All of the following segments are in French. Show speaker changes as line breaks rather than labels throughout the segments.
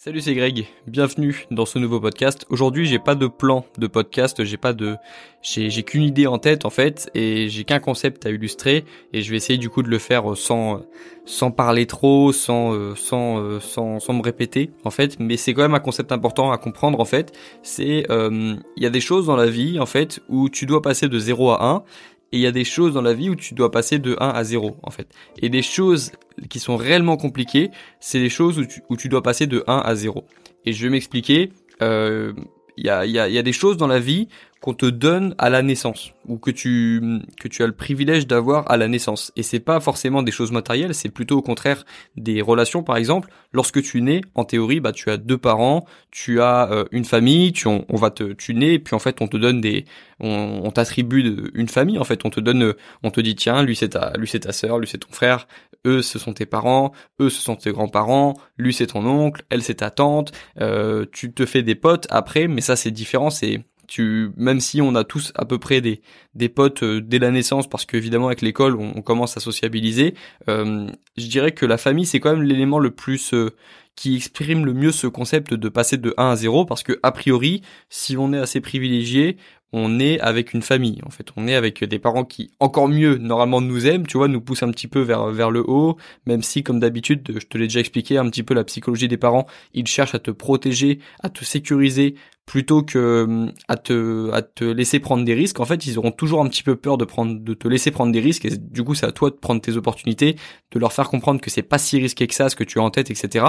Salut, c'est Greg. Bienvenue dans ce nouveau podcast. Aujourd'hui, j'ai pas de plan de podcast, j'ai pas de, j'ai, qu'une idée en tête en fait, et j'ai qu'un concept à illustrer, et je vais essayer du coup de le faire sans, sans parler trop, sans, euh, sans, euh, sans, sans me répéter en fait. Mais c'est quand même un concept important à comprendre en fait. C'est, euh, il y a des choses dans la vie en fait où tu dois passer de 0 à 1 et il y a des choses dans la vie où tu dois passer de 1 à 0 en fait. Et des choses qui sont réellement compliquées, c'est les choses où tu, où tu dois passer de 1 à 0. Et je vais m'expliquer. Euh, il y, a, y, a, y a des choses dans la vie qu'on te donne à la naissance ou que tu que tu as le privilège d'avoir à la naissance. Et c'est pas forcément des choses matérielles c'est plutôt au contraire des relations. Par exemple lorsque tu nais en théorie bah tu as deux parents tu as euh, une famille tu on, va te tu nais puis en fait on te donne des on, on t'attribue une famille. En fait on te donne on te dit tiens lui c'est ta lui c'est ta sœur lui c'est ton frère eux ce sont tes parents eux ce sont tes grands-parents lui c'est ton oncle elle c'est ta tante euh, tu te fais des potes après mais ça c'est différent c'est tu, même si on a tous à peu près des, des potes euh, dès la naissance, parce qu'évidemment avec l'école on, commence à sociabiliser, euh, je dirais que la famille c'est quand même l'élément le plus euh, qui exprime le mieux ce concept de passer de 1 à 0, parce que a priori, si on est assez privilégié, on est avec une famille. En fait, on est avec des parents qui, encore mieux, normalement nous aiment, tu vois, nous poussent un petit peu vers vers le haut, même si, comme d'habitude, je te l'ai déjà expliqué un petit peu la psychologie des parents, ils cherchent à te protéger, à te sécuriser, plutôt que à te à te laisser prendre des risques. En fait, ils auront toujours un petit peu peur de prendre de te laisser prendre des risques. Et du coup, c'est à toi de prendre tes opportunités, de leur faire comprendre que c'est pas si risqué que ça, ce que tu as en tête, etc.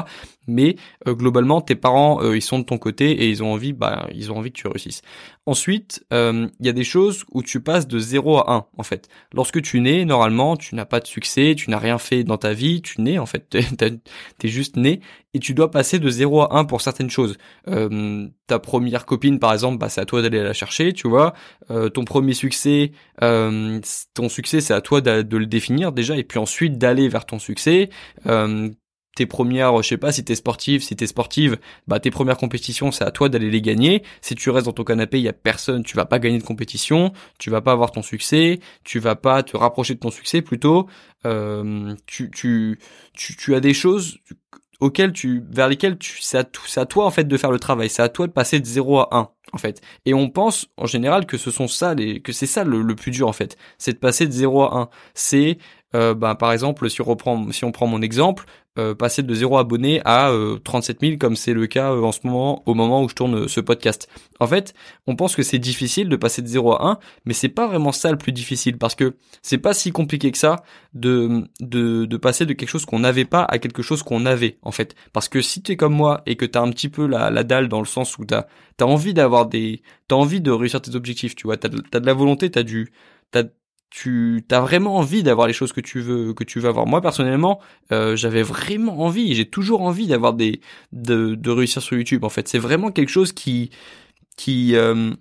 Mais euh, globalement, tes parents, euh, ils sont de ton côté et ils ont envie, bah, ils ont envie que tu réussisses. Ensuite, euh, il y a des choses où tu passes de 0 à 1, en fait. Lorsque tu nais, normalement, tu n'as pas de succès, tu n'as rien fait dans ta vie, tu nais, en fait, t'es juste né, et tu dois passer de 0 à 1 pour certaines choses. Euh, ta première copine, par exemple, bah, c'est à toi d'aller la chercher, tu vois. Euh, ton premier succès, ton succès, c'est à toi de, de, le définir déjà, et puis ensuite d'aller vers ton succès tes premières, je sais pas si t'es sportif, si t'es sportive, bah tes premières compétitions, c'est à toi d'aller les gagner. Si tu restes dans ton canapé, il y a personne, tu vas pas gagner de compétition, tu vas pas avoir ton succès, tu vas pas te rapprocher de ton succès plutôt. Euh, tu, tu, tu, as des choses auxquelles tu, vers lesquelles tu, c'est à, à toi en fait de faire le travail, c'est à toi de passer de 0 à 1 en fait. Et on pense en général que ce sont ça les, que c'est ça le, le, plus dur en fait, c'est de passer de 0 à 1. C'est euh, bah, par exemple, si on reprend, si on prend mon exemple, euh, passer de 0 abonné à 37 euh, 000 comme c'est le cas euh, en ce moment au moment où je tourne ce podcast. En fait, on pense que c'est difficile de passer de 0 à 1, mais c'est pas vraiment ça le plus difficile parce que c'est pas si compliqué que ça de de, de passer de quelque chose qu'on n'avait pas à quelque chose qu'on avait en fait. Parce que si tu es comme moi et que tu as un petit peu la, la dalle dans le sens où tu as, envie d'avoir des t'as envie de réussir tes objectifs, tu vois, tu as, de la volonté, tu as du t'as tu as vraiment envie d'avoir les choses que tu veux que tu veux avoir. Moi personnellement, euh, j'avais vraiment envie, j'ai toujours envie d'avoir des de, de réussir sur YouTube. En fait, c'est vraiment quelque chose qui qui euh,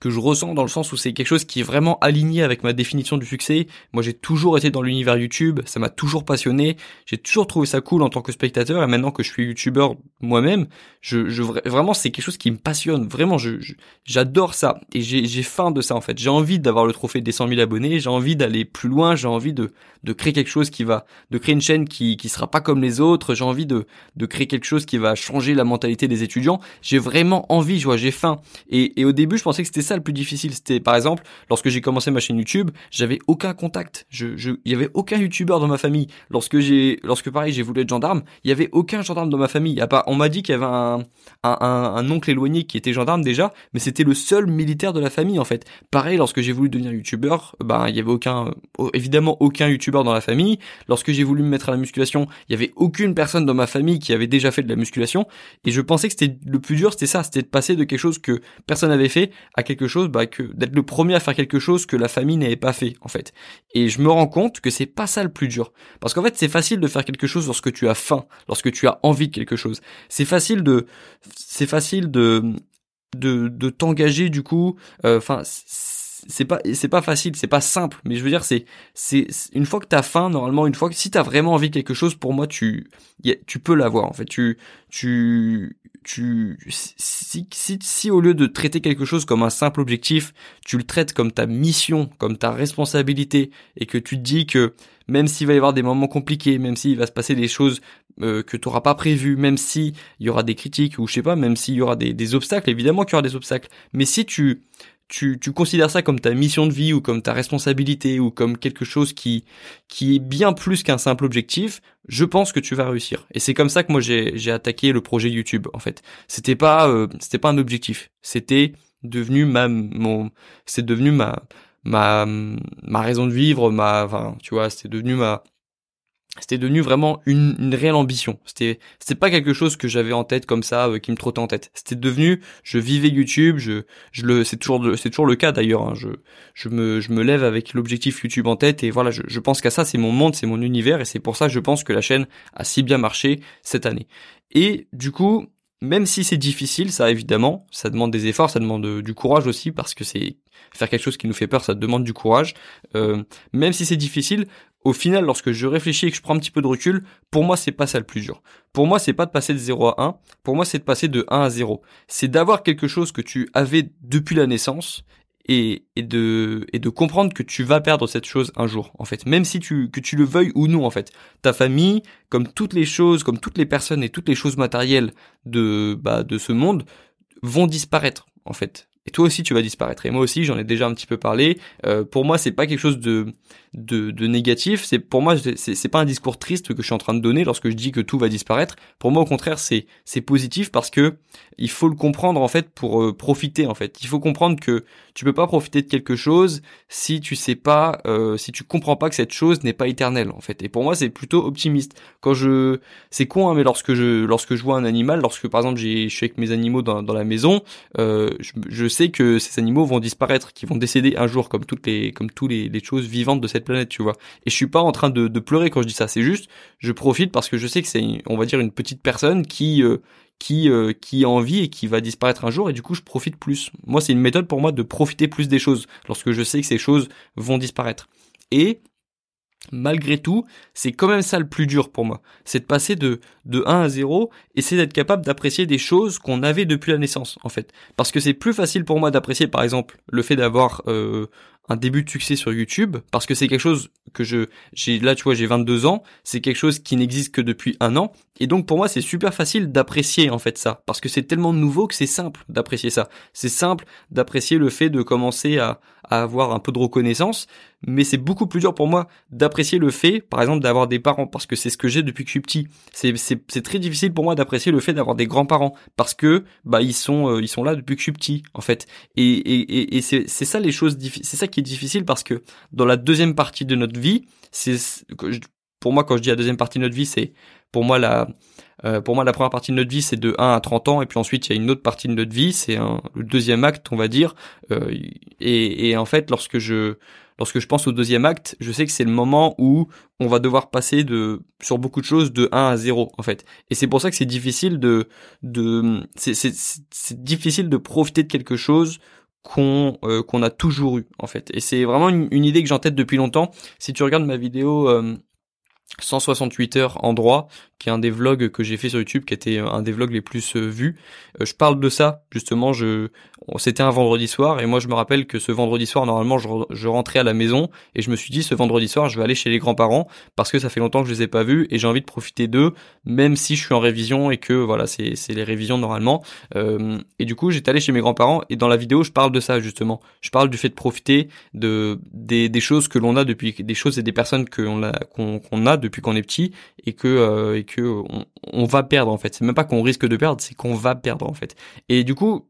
que je ressens dans le sens où c'est quelque chose qui est vraiment aligné avec ma définition du succès. Moi, j'ai toujours été dans l'univers YouTube, ça m'a toujours passionné, j'ai toujours trouvé ça cool en tant que spectateur et maintenant que je suis youtubeur moi-même, je, je vraiment c'est quelque chose qui me passionne, vraiment je j'adore ça et j'ai j'ai faim de ça en fait. J'ai envie d'avoir le trophée des 100 000 abonnés, j'ai envie d'aller plus loin, j'ai envie de de créer quelque chose qui va de créer une chaîne qui qui sera pas comme les autres, j'ai envie de de créer quelque chose qui va changer la mentalité des étudiants. J'ai vraiment envie, je vois, j'ai faim. Et et au début, je pensais que c'était le plus difficile. C'était par exemple lorsque j'ai commencé ma chaîne YouTube, j'avais aucun contact. Je, je, il y avait aucun YouTuber dans ma famille. Lorsque j'ai, lorsque pareil, j'ai voulu être gendarme, il y avait aucun gendarme dans ma famille. A pas, on m'a dit qu'il y avait un, un, oncle éloigné qui était gendarme déjà, mais c'était le seul militaire de la famille en fait. Pareil, lorsque j'ai voulu devenir YouTuber, ben il y avait aucun, évidemment aucun YouTuber dans la famille. Lorsque j'ai voulu me mettre à la musculation, il y avait aucune personne dans ma famille qui avait déjà fait de la musculation. Et je pensais que c'était le plus dur, c'était ça, c'était de passer de quelque chose que personne n'avait fait à quelque chose bah, que d'être le premier à faire quelque chose que la famille n'avait pas fait en fait. Et je me rends compte que c'est pas ça le plus dur, parce qu'en fait c'est facile de faire quelque chose lorsque tu as faim, lorsque tu as envie de quelque chose. C'est facile de, c'est facile de de, de t'engager du coup. Euh, enfin. c'est pas c'est pas facile c'est pas simple mais je veux dire c'est c'est une fois que t'as faim normalement une fois que si t'as vraiment envie de quelque chose pour moi tu tu peux l'avoir en fait tu tu tu, si, si, si au lieu de traiter quelque chose comme un simple objectif, tu le traites comme ta mission, comme ta responsabilité, et que tu te dis que même s'il va y avoir des moments compliqués, même s'il va se passer des choses euh, que tu n'auras pas prévues, même s'il y aura des critiques ou je sais pas, même s'il y aura des, des obstacles, évidemment qu'il y aura des obstacles. Mais si tu tu, tu considères ça comme ta mission de vie ou comme ta responsabilité ou comme quelque chose qui qui est bien plus qu'un simple objectif, je pense que tu vas réussir. Et c'est comme ça que moi j'ai j'ai attaqué le projet YouTube en fait. C'était pas euh, c'était pas un objectif, c'était devenu ma mon c'est devenu ma ma ma raison de vivre, ma enfin, tu vois, c'était devenu ma c'était devenu vraiment une, une réelle ambition. C'était c'était pas quelque chose que j'avais en tête comme ça, euh, qui me trottait en tête. C'était devenu, je vivais YouTube, je je le c'est toujours c'est toujours le cas d'ailleurs. Hein, je je me je me lève avec l'objectif YouTube en tête et voilà, je, je pense qu'à ça, c'est mon monde, c'est mon univers et c'est pour ça que je pense que la chaîne a si bien marché cette année. Et du coup, même si c'est difficile, ça évidemment, ça demande des efforts, ça demande euh, du courage aussi parce que c'est faire quelque chose qui nous fait peur, ça demande du courage. Euh, même si c'est difficile, au final, lorsque je réfléchis et que je prends un petit peu de recul, pour moi, c'est pas ça le plus dur. Pour moi, c'est pas de passer de 0 à 1. Pour moi, c'est de passer de 1 à 0. C'est d'avoir quelque chose que tu avais depuis la naissance et, de, et de comprendre que tu vas perdre cette chose un jour, en fait. Même si tu, que tu le veuilles ou non, en fait. Ta famille, comme toutes les choses, comme toutes les personnes et toutes les choses matérielles de, bah, de ce monde, vont disparaître, en fait toi aussi tu vas disparaître. Et moi aussi, j'en ai déjà un petit peu parlé. Euh, pour moi, c'est pas quelque chose de de, négatif. C'est pour moi, c'est pas un discours triste que je suis en train de donner lorsque je dis que tout va disparaître. Pour moi, au contraire, c'est c'est positif parce que il faut le comprendre en fait pour euh, profiter en fait. Il faut comprendre que tu peux pas profiter de quelque chose si tu sais pas, euh, si tu comprends pas que cette chose n'est pas éternelle en fait. Et pour moi, c'est plutôt optimiste. Quand je, c'est con, hein, mais lorsque je lorsque je vois un animal, lorsque par exemple je suis avec mes animaux dans, dans la maison, je, je sais que ces animaux vont disparaître, qu'ils vont décéder un jour, comme toutes les, comme tous les, choses vivantes de cette planète, tu vois. Et je suis pas en train de, de, pleurer quand je dis ça. C'est juste, je profite parce que je sais que c'est, on va dire, une petite personne qui, euh, qui, euh, qui a envie et qui va disparaître un jour. Et du coup, je profite plus. Moi, c'est une méthode pour moi de profiter plus des choses lorsque je sais que ces choses vont disparaître. Et malgré tout, c'est quand même ça le plus dur pour moi. C'est de passer de, de 1 à 0 et c'est d'être capable d'apprécier des choses qu'on avait depuis la naissance, en fait. Parce que c'est plus facile pour moi d'apprécier, par exemple, le fait d'avoir euh, un début de succès sur YouTube, parce que c'est quelque chose que je, j'ai, là, tu vois, j'ai 22 ans, c'est quelque chose qui n'existe que depuis un an, et donc pour moi, c'est super facile d'apprécier, en fait, ça. Parce que c'est tellement nouveau que c'est simple d'apprécier ça. C'est simple d'apprécier le fait de commencer à, à avoir un peu de reconnaissance, mais c'est beaucoup plus dur pour moi d'apprécier le fait, par exemple, d'avoir des parents, parce que c'est ce que j'ai depuis que je suis petit. C'est, très difficile pour moi d'apprécier le fait d'avoir des grands-parents, parce que bah ils sont euh, ils sont là depuis que je suis petit, en fait. Et, et, et, c'est, c'est ça les choses, c'est ça qui est difficile parce que dans la deuxième partie de notre vie, c'est pour moi quand je dis la deuxième partie de notre vie, c'est pour moi la euh, pour moi, la première partie de notre vie, c'est de 1 à 30 ans, et puis ensuite, il y a une autre partie de notre vie, c'est le deuxième acte, on va dire. Euh, et, et, en fait, lorsque je lorsque je pense au deuxième acte, je sais que c'est le moment où on va devoir passer de sur beaucoup de choses de 1 à 0 en fait. Et c'est pour ça que c'est difficile de de c'est difficile de profiter de quelque chose qu'on euh, qu'on a toujours eu en fait. Et c'est vraiment une, une idée que j'ai en tête depuis longtemps. Si tu regardes ma vidéo euh, 168 heures en droit, qui est un des vlogs que j'ai fait sur YouTube, qui était un des vlogs les plus euh, vus. Euh, je parle de ça, justement, je c'était un vendredi soir, et moi je me rappelle que ce vendredi soir, normalement, je, rentrais à la maison, et je me suis dit, ce vendredi soir, je vais aller chez les grands-parents, parce que ça fait longtemps que je les ai pas vus, et j'ai envie de profiter d'eux, même si je suis en révision, et que, voilà, c'est les révisions normalement. Euh, et du coup, j'étais allé chez mes grands-parents, et dans la vidéo, je parle de ça, justement. Je parle du fait de profiter de des, des choses que l'on a depuis, des choses et des personnes qu'on a, qu'on a depuis qu'on est petit, et que, et que on, va perdre en fait. C'est même pas qu'on risque de perdre, c'est qu'on va perdre en fait. Et du coup,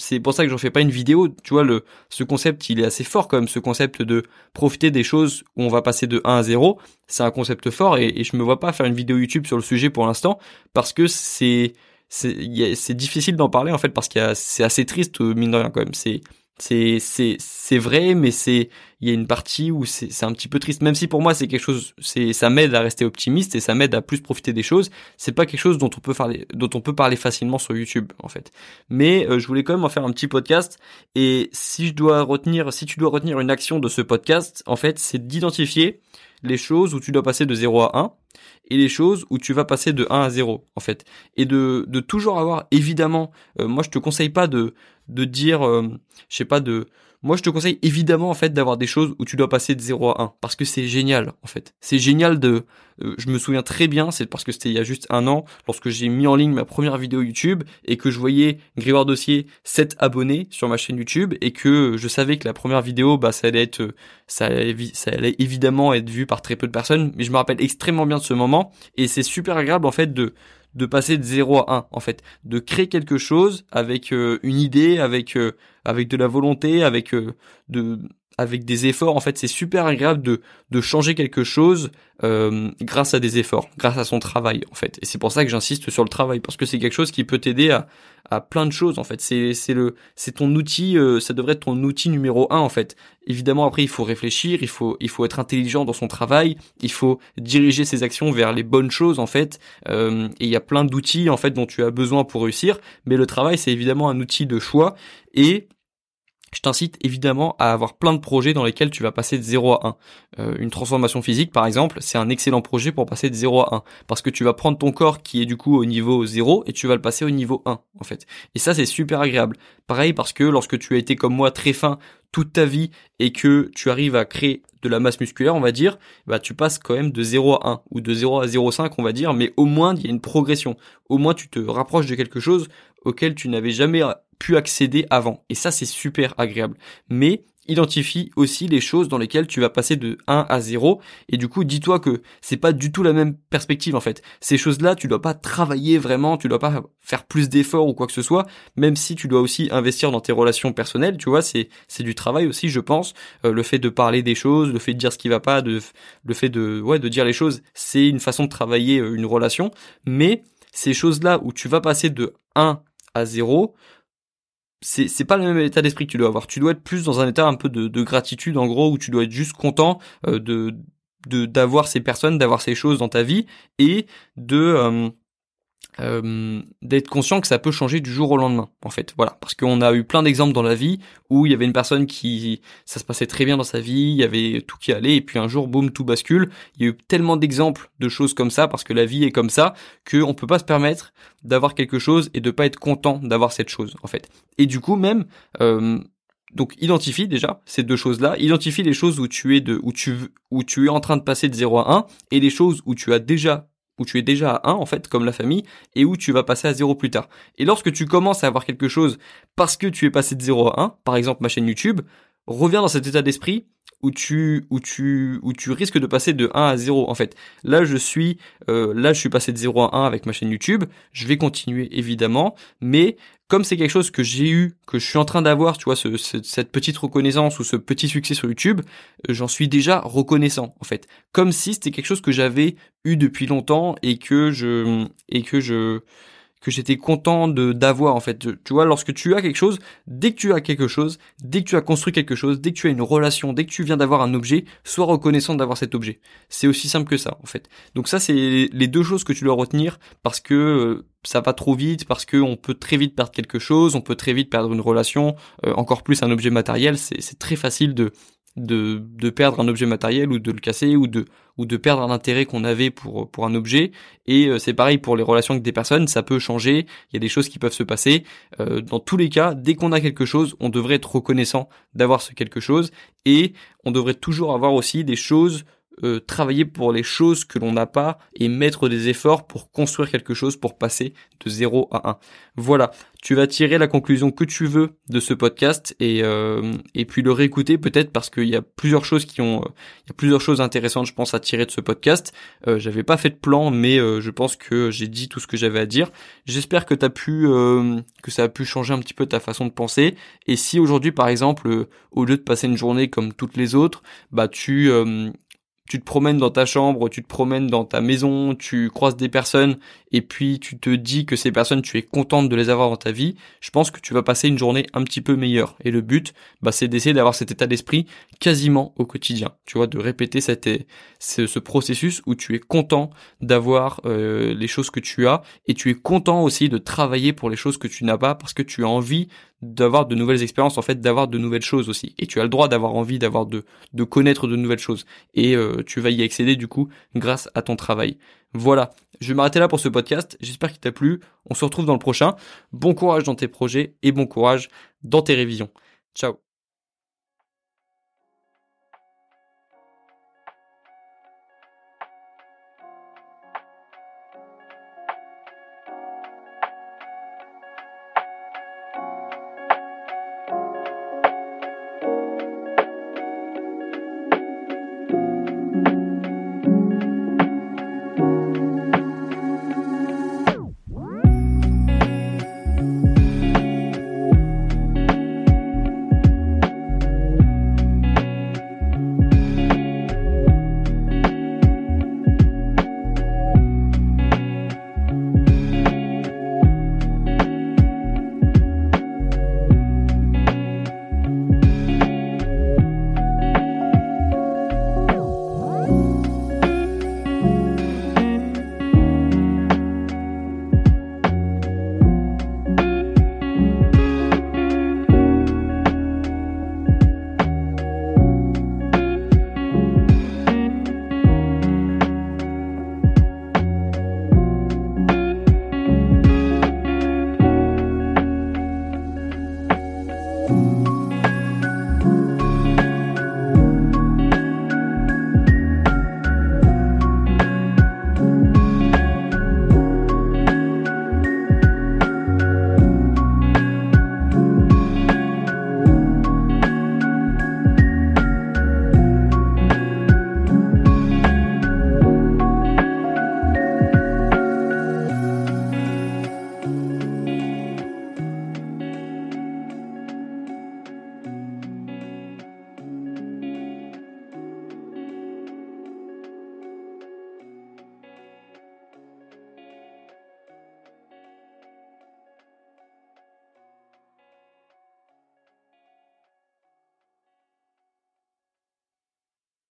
c'est pour ça que j'en fais pas une vidéo. Tu vois, le, ce concept, il est assez fort quand même, ce concept de profiter des choses où on va passer de 1 à 0. C'est un concept fort et, et je me vois pas faire une vidéo YouTube sur le sujet pour l'instant parce que c'est, c'est, difficile d'en parler en fait parce qu'il c'est assez triste mine de rien quand même. C'est, c'est c'est c'est vrai mais c'est il y a une partie où c'est c'est un petit peu triste. Même si pour moi c'est quelque chose c'est ça m'aide à rester optimiste et ça m'aide à plus profiter des choses c'est pas quelque chose dont on peut parler dont on peut parler facilement sur YouTube en fait. Mais euh, je voulais quand même en faire un petit podcast et si je dois retenir si tu dois retenir une action de ce podcast en fait c'est d'identifier les choses où tu dois passer de 0 à 1 et les choses où tu vas passer de 1 à 0 en fait. Et de, de toujours avoir évidemment euh, moi je te conseille pas de de dire euh, je sais pas de moi je te conseille évidemment en fait d'avoir des choses où tu dois passer de 0 à 1 parce que c'est génial en fait. C'est génial de euh, je me souviens très bien, c'est parce que c'était il y a juste un an lorsque j'ai mis en ligne ma première vidéo YouTube et que je voyais Grégoire Dossier 7 abonnés sur ma chaîne YouTube et que je savais que la première vidéo bah ça allait être ça allait, ça allait évidemment être vu par très peu de personnes mais je me rappelle extrêmement bien de ce moment et c'est super agréable en fait de de passer de 0 à 1 en fait, de créer quelque chose avec euh, une idée, avec euh, avec de la volonté, avec euh, de avec des efforts. En fait, c'est super agréable de, de changer quelque chose euh, grâce à des efforts, grâce à son travail, en fait. Et c'est pour ça que j'insiste sur le travail, parce que c'est quelque chose qui peut t'aider à, à plein de choses, en fait. C'est, c'est le, c'est ton outil, euh, ça devrait être ton outil numéro un, en fait. Évidemment, après, il faut réfléchir, il faut, il faut être intelligent dans son travail, il faut diriger ses actions vers les bonnes choses, en fait. Euh, et il y a plein d'outils, en fait, dont tu as besoin pour réussir. Mais le travail, c'est évidemment un outil de choix et je t'incite évidemment à avoir plein de projets dans lesquels tu vas passer de 0 à 1. Euh, une transformation physique, par exemple, c'est un excellent projet pour passer de 0 à 1. Parce que tu vas prendre ton corps qui est du coup au niveau 0 et tu vas le passer au niveau 1, en fait. Et ça, c'est super agréable. Pareil parce que lorsque tu as été comme moi très fin toute ta vie et que tu arrives à créer de la masse musculaire, on va dire, bah tu passes quand même de 0 à 1 ou de 0 à 0,5 on va dire, mais au moins il y a une progression. Au moins tu te rapproches de quelque chose auquel tu n'avais jamais pu accéder avant. Et ça, c'est super agréable. Mais identifie aussi les choses dans lesquelles tu vas passer de 1 à 0 et du coup dis-toi que c'est pas du tout la même perspective en fait. Ces choses-là, tu dois pas travailler vraiment, tu dois pas faire plus d'efforts ou quoi que ce soit, même si tu dois aussi investir dans tes relations personnelles, tu vois, c'est c'est du travail aussi, je pense. Euh, le fait de parler des choses, le fait de dire ce qui va pas, de le fait de ouais, de dire les choses, c'est une façon de travailler euh, une relation, mais ces choses-là où tu vas passer de 1 à 0, c'est c'est pas le même état d'esprit que tu dois avoir. Tu dois être plus dans un état un peu de, de gratitude en gros où tu dois être juste content euh, de de d'avoir ces personnes, d'avoir ces choses dans ta vie et de euh, d'être conscient que ça peut changer du jour au lendemain en fait. Voilà. Parce qu'on a eu plein d'exemples dans la vie où il y avait une personne qui ça se passait très bien dans sa vie il y avait tout qui allait et puis un jour boum tout bascule. Il y a eu tellement d'exemples de choses comme ça parce que la vie est comme ça que on peut pas se permettre d'avoir quelque chose et de pas être content d'avoir cette chose en fait. Et du coup même euh, donc identifie déjà ces deux choses-là, identifie les choses où tu es de où tu où tu es en train de passer de 0 à 1 et les choses où tu as déjà où tu es déjà à 1 en fait comme la famille et où tu vas passer à 0 plus tard. Et lorsque tu commences à avoir quelque chose parce que tu es passé de 0 à 1, par exemple ma chaîne YouTube, reviens dans cet état d'esprit où tu risques de passer de 1 à 0 en fait. Là je suis euh, là je suis passé de 0 à 1 avec ma chaîne YouTube, je vais continuer évidemment, mais comme c'est quelque chose que j'ai eu, que je suis en train d'avoir, tu vois, ce, cette petite reconnaissance ou ce petit succès sur YouTube, euh, j'en suis déjà reconnaissant en fait. Comme si c'était quelque chose que j'avais eu depuis longtemps et que je et que je que j'étais content de d'avoir en fait. Tu vois, lorsque tu as quelque chose, dès que tu as quelque chose, dès que tu as construit quelque chose, dès que tu as une relation, dès que tu viens d'avoir un objet, sois reconnaissant d'avoir cet objet. C'est aussi simple que ça en fait. Donc ça c'est les deux choses que tu dois retenir parce que euh, ça va trop vite parce que on peut très vite perdre quelque chose, on peut très vite perdre une relation, euh, encore plus un objet matériel, c'est très facile de de, de perdre un objet matériel ou de le casser ou de ou de perdre un intérêt qu'on avait pour pour un objet. Et euh, c'est pareil pour les relations avec des personnes. Ça peut changer. Il y a des choses qui peuvent se passer. Euh, dans tous les cas dès qu'on a quelque chose on devrait être reconnaissant d'avoir ce quelque chose. Et on devrait toujours avoir aussi des choses euh, travailler pour les choses que l'on n'a pas et mettre des efforts pour construire quelque chose pour passer de 0 à 1. Voilà, tu vas tirer la conclusion que tu veux de ce podcast et euh, et puis le réécouter peut-être parce qu'il y a plusieurs choses qui ont il y a plusieurs choses intéressantes je pense à tirer de ce podcast. Euh, j'avais pas fait de plan mais je pense que j'ai dit tout ce que j'avais à dire. J'espère que t'as pu que ça a pu changer un petit peu ta façon de penser et si aujourd'hui par exemple au lieu de passer une journée comme toutes les autres, bah tu tu te promènes dans ta chambre, tu te promènes dans ta maison, tu croises des personnes et puis tu te dis que ces personnes, tu es contente de les avoir dans ta vie, je pense que tu vas passer une journée un petit peu meilleure. Et le but, bah, c'est d'essayer d'avoir cet état d'esprit quasiment au quotidien. Tu vois, de répéter cette, ce, ce processus où tu es content d'avoir euh, les choses que tu as et tu es content aussi de travailler pour les choses que tu n'as pas parce que tu as envie d'avoir de nouvelles expériences, en fait, d'avoir de nouvelles choses aussi. Et tu as le droit d'avoir envie d'avoir de, de connaître de nouvelles choses. Et euh, tu vas y accéder du coup grâce à ton travail. Voilà, je vais m'arrêter là pour ce podcast. J'espère qu'il t'a plu. On se retrouve dans le prochain. Bon courage dans tes projets et bon courage dans tes révisions. Ciao